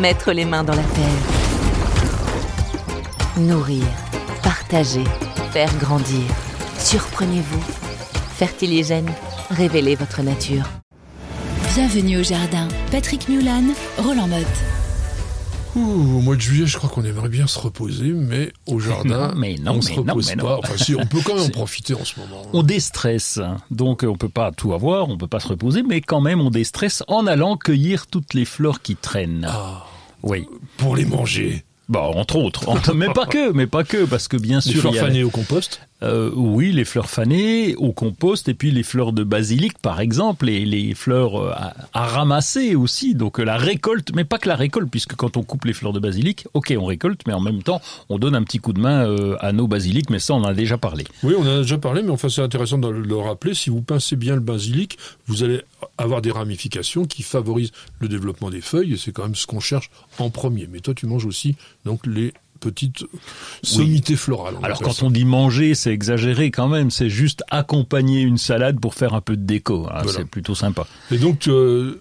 Mettre les mains dans la terre. Nourrir, partager, faire grandir. Surprenez-vous. Fertiligène, révélez votre nature. Bienvenue au jardin. Patrick Mulan, Roland Motte. Ouh, au mois de juillet, je crois qu'on aimerait bien se reposer, mais au jardin, Non, mais non, on mais se non, repose mais pas. Enfin, si, on peut quand même en profiter en ce moment. On déstresse, donc euh, on peut pas tout avoir, on peut pas se reposer, mais quand même on déstresse en allant cueillir toutes les fleurs qui traînent. Ah, Oui. pour les manger. Bah entre autres, Entre- mais pas que, mais pas que, parce que bien Les sûr fleurs a fanées au compost. Euh, oui, les fleurs fanées au compost et puis les fleurs de basilic par exemple et les fleurs euh, à, ramasser aussi. Donc euh, la récolte, mais pas que la récolte puisque quand on coupe les fleurs de basilic, ok on récolte, mais en même temps on donne un petit coup de main à nos basilics. Mais ça on en a déjà parlé. Oui, on en a déjà parlé, mais enfin, c'est intéressant de le rappeler. Si vous pincez bien le basilic, vous allez avoir des ramifications qui favorisent le développement des feuilles, et c'est quand même ce qu'on cherche en premier. Mais toi, tu manges aussi donc les petites sommités florales. on Alors quand ça. on dit manger, c'est exagéré quand même. C'est juste accompagner une salade pour faire un peu de déco. hein. Voilà. C'est plutôt sympa. Et donc, euh,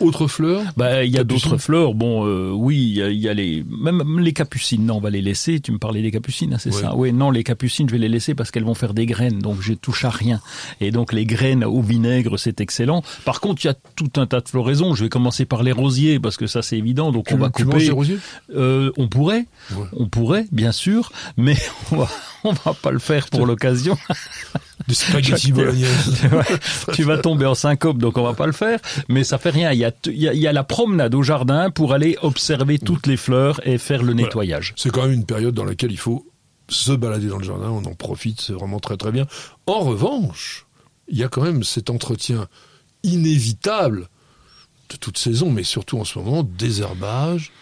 autre fleur Bah, il y a d'autres fleurs. Bon, euh, oui, il y, y a les, même les capucines. Non, on va les laisser. Tu me parlais des capucines, hein, c'est Ouais. ça Oui, non, les capucines, je vais les laisser parce qu'elles vont faire des graines, donc je touche à rien. Et donc les graines au vinaigre, c'est excellent. Par contre, il y a tout un tas de floraisons. Je vais commencer par les rosiers parce que ça, c'est évident. Donc tu, on va tu manges couper. des rosiers? Euh, on pourrait, Ouais. on pourrait, bien sûr, mais on va, on va pas le faire pour l'occasion. Des spaghettis bolognaises. Ouais, tu vas tomber en syncope, donc on va pas le faire. Mais ça fait rien. Il y a, t- il y a, il y a la promenade au jardin pour aller observer toutes les fleurs et faire le nettoyage. C'est quand même une période dans laquelle il faut se balader dans le jardin, on en profite, c'est vraiment très très bien. En revanche, il y a quand même cet entretien inévitable de toute saison, mais surtout en ce moment, désherbage,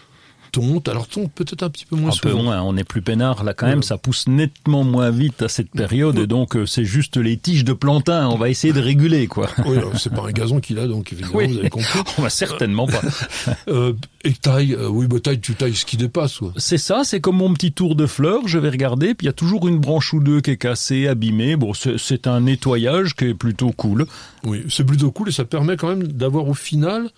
tonte. Alors tonte peut-être un petit peu moins Un peu moins, on est plus peinard là quand même, Ouais. ça pousse nettement moins vite à cette période et donc euh, c'est juste les tiges de plantain, on va essayer de réguler quoi. Oui, c'est pas un gazon qu'il a, donc évidemment, Oui. vous avez compris. On va certainement pas. Euh, et taille, euh, oui, bah, taille, tu tailles ce qui dépasse. Quoi. C'est ça, c'est comme mon petit tour de fleurs, je vais regarder, puis il y a toujours une branche ou deux qui est cassée, abîmée. Bon, c'est un nettoyage qui est plutôt cool. Oui, c'est plutôt cool et ça permet quand même d'avoir au final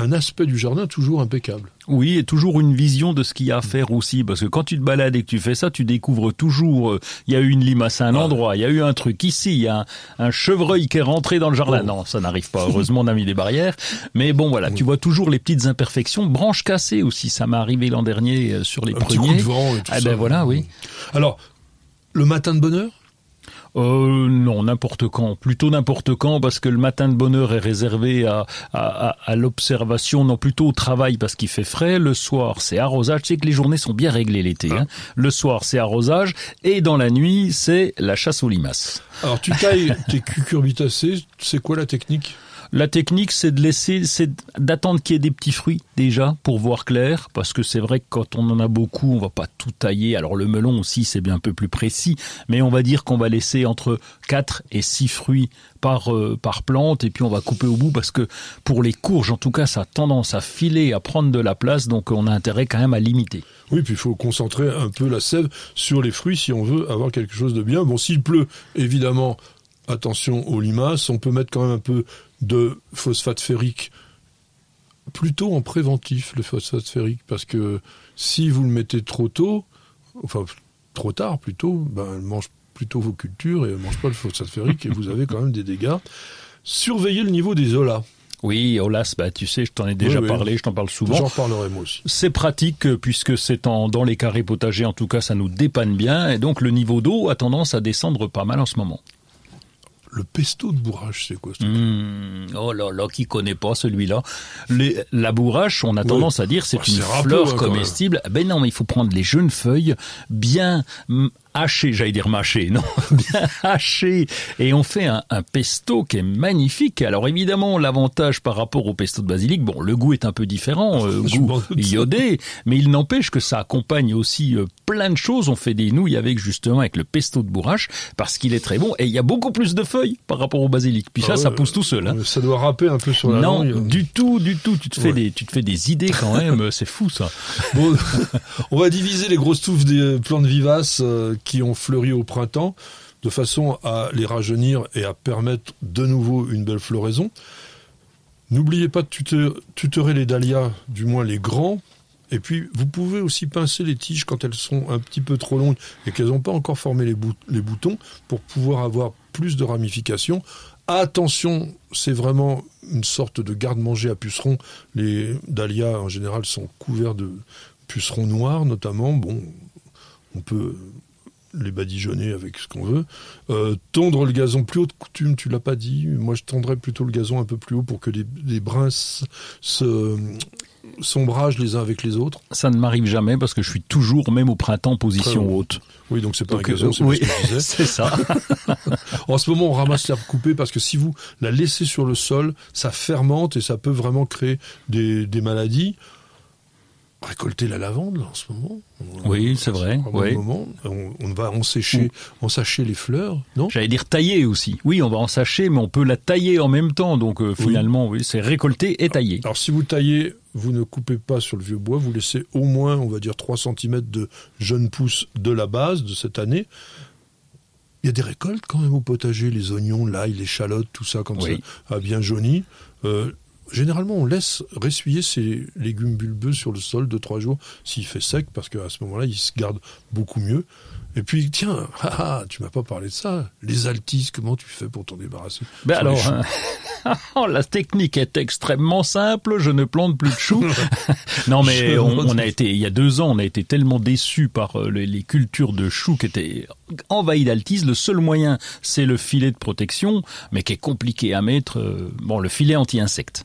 un aspect du jardin toujours impeccable. Oui, et toujours une vision de ce qu'il y a à faire aussi, parce que quand tu te balades et que tu fais ça, tu découvres toujours, euh, il y a eu une limace à un endroit, il y a eu un truc ici, il y a un, un chevreuil qui est rentré dans le jardin. Oh. Non, ça n'arrive pas, heureusement on a mis des barrières. Mais bon, voilà, tu vois toujours les petites imperfections, branches cassées aussi, ça m'est arrivé l'an dernier euh, sur les Un petit coup premiers. de vent et tout Ah ça. ben voilà, oui. Alors, le matin de bonheur Euh, non, n'importe quand. Plutôt n'importe quand, parce que le matin de bonheur est réservé à, à, à, à l'observation, non plutôt au travail, parce qu'il fait frais. Le soir, c'est arrosage. Tu sais que les journées sont bien réglées l'été. Hein. Le soir, c'est arrosage. Et dans la nuit, c'est la chasse aux limaces. Alors, tu tailles tes cucurbitacées, c'est quoi la technique? La technique, c'est de laisser, c'est d'attendre qu'il y ait des petits fruits déjà pour voir clair, parce que c'est vrai que quand on en a beaucoup, on va pas tout tailler. Alors le melon aussi, c'est bien un peu plus précis, mais on va dire qu'on va laisser entre 4 et 6 fruits par euh, par plante, et puis on va couper au bout parce que pour les courges, en tout cas, ça a tendance à filer, à prendre de la place, donc on a intérêt quand même à limiter. Oui, puis il faut concentrer un peu la sève sur les fruits si on veut avoir quelque chose de bien. Bon, s'il pleut, évidemment, attention aux limaces. On peut mettre quand même un peu de phosphate ferrique plutôt en préventif, le phosphate ferrique, parce que si vous le mettez trop tôt, enfin trop tard plutôt, ben, elle mange plutôt vos cultures et elle mange pas le phosphate ferrique et vous avez quand même des dégâts. Surveillez le niveau des zolas. Oui, Olas, bah tu sais, je t'en ai déjà Oui, oui. parlé, je t'en parle souvent. J'en reparlerai moi aussi. C'est pratique euh, puisque c'est en, dans les carrés potagers, en tout cas, ça nous dépanne bien. Et donc, le niveau d'eau a tendance à descendre pas mal en ce moment. Le pesto de bourrage, c'est quoi ce truc Mmh, oh là là, qui connaît pas celui-là? Les- La bourrache, on a tendance à dire c'est Oh, une fleur hein, comestible. Ben non, mais il faut prendre les jeunes feuilles bien mm, haché, j'allais dire mâché, non, bien haché, et on fait un, un, pesto qui est magnifique. Alors évidemment, l'avantage par rapport au pesto de basilic, bon, le goût est un peu différent, euh, goût iodé, mais il n'empêche que ça accompagne aussi euh, plein de choses. On fait des nouilles avec justement avec le pesto de bourrache parce qu'il est très bon et il y a beaucoup plus de feuilles par rapport au basilic. Puis ça, Ah ça pousse tout seul. Hein. Ça doit râper un peu sur la Non, langue. du tout, du tout. Tu te fais Ouais. des, tu te fais des idées quand même. C'est fou ça. Bon, on va diviser les grosses touffes des plantes vivaces euh, qui ont fleuri au printemps de façon à les rajeunir et à permettre de nouveau une belle floraison. N'oubliez pas de tuteur- tutorer les dahlias, du moins les grands. Et puis, vous pouvez aussi pincer les tiges quand elles sont un petit peu trop longues et qu'elles n'ont pas encore formé les, les boutons pour pouvoir avoir plus de ramifications. Attention, c'est vraiment une sorte de garde-manger à pucerons. Les dahlias, en général, sont couverts de pucerons noirs, notamment. Bon, on peut les badigeonner avec ce qu'on veut. Euh, tondre le gazon plus haut de coutume, tu l'as pas dit. Moi, je tendrais plutôt le gazon un peu plus haut pour que les, les brins se sombragent les uns avec les autres. Ça ne m'arrive jamais parce que je suis toujours, même au printemps, position bon. haute. Oui, donc c'est pas Donc, un gazon, euh, c'est oui, c'est ça. En ce moment, on ramasse l'herbe coupée parce que si vous la laissez sur le sol, ça fermente et ça peut vraiment créer des, des maladies. Récolter la lavande là, en ce moment. Oui, c'est vrai, oui. moment. On, on va ensécher, ensacher les fleurs, non? J'allais dire tailler aussi. Oui, on va en sacher, mais on peut la tailler en même temps. Donc euh, finalement, oui, c'est récolter et tailler. Alors si vous taillez, vous ne coupez pas sur le vieux bois, vous laissez au moins, on va dire, 3 cm de jeunes pousses de la base de cette année. Il y a des récoltes quand même au potager, les oignons, l'ail, l'échalote, tout ça, quand Oui. ça a bien jauni. Euh, généralement, on laisse ressuyer ces légumes bulbeux sur le sol de trois jours s'il fait sec, parce qu'à ce moment-là, ils se gardent beaucoup mieux. Et puis, tiens, ah, ah, tu m'as pas parlé de ça. Les altises, comment tu fais pour t'en débarrasser? Ben alors, hein, la technique est extrêmement simple. Je ne plante plus de choux. non, mais on, a été, il y a deux ans, on a été tellement déçus par euh, les, les cultures de choux qui étaient envahies d'altise. Le seul moyen, c'est le filet de protection, mais qui est compliqué à mettre. euh, bon, le filet anti-insectes.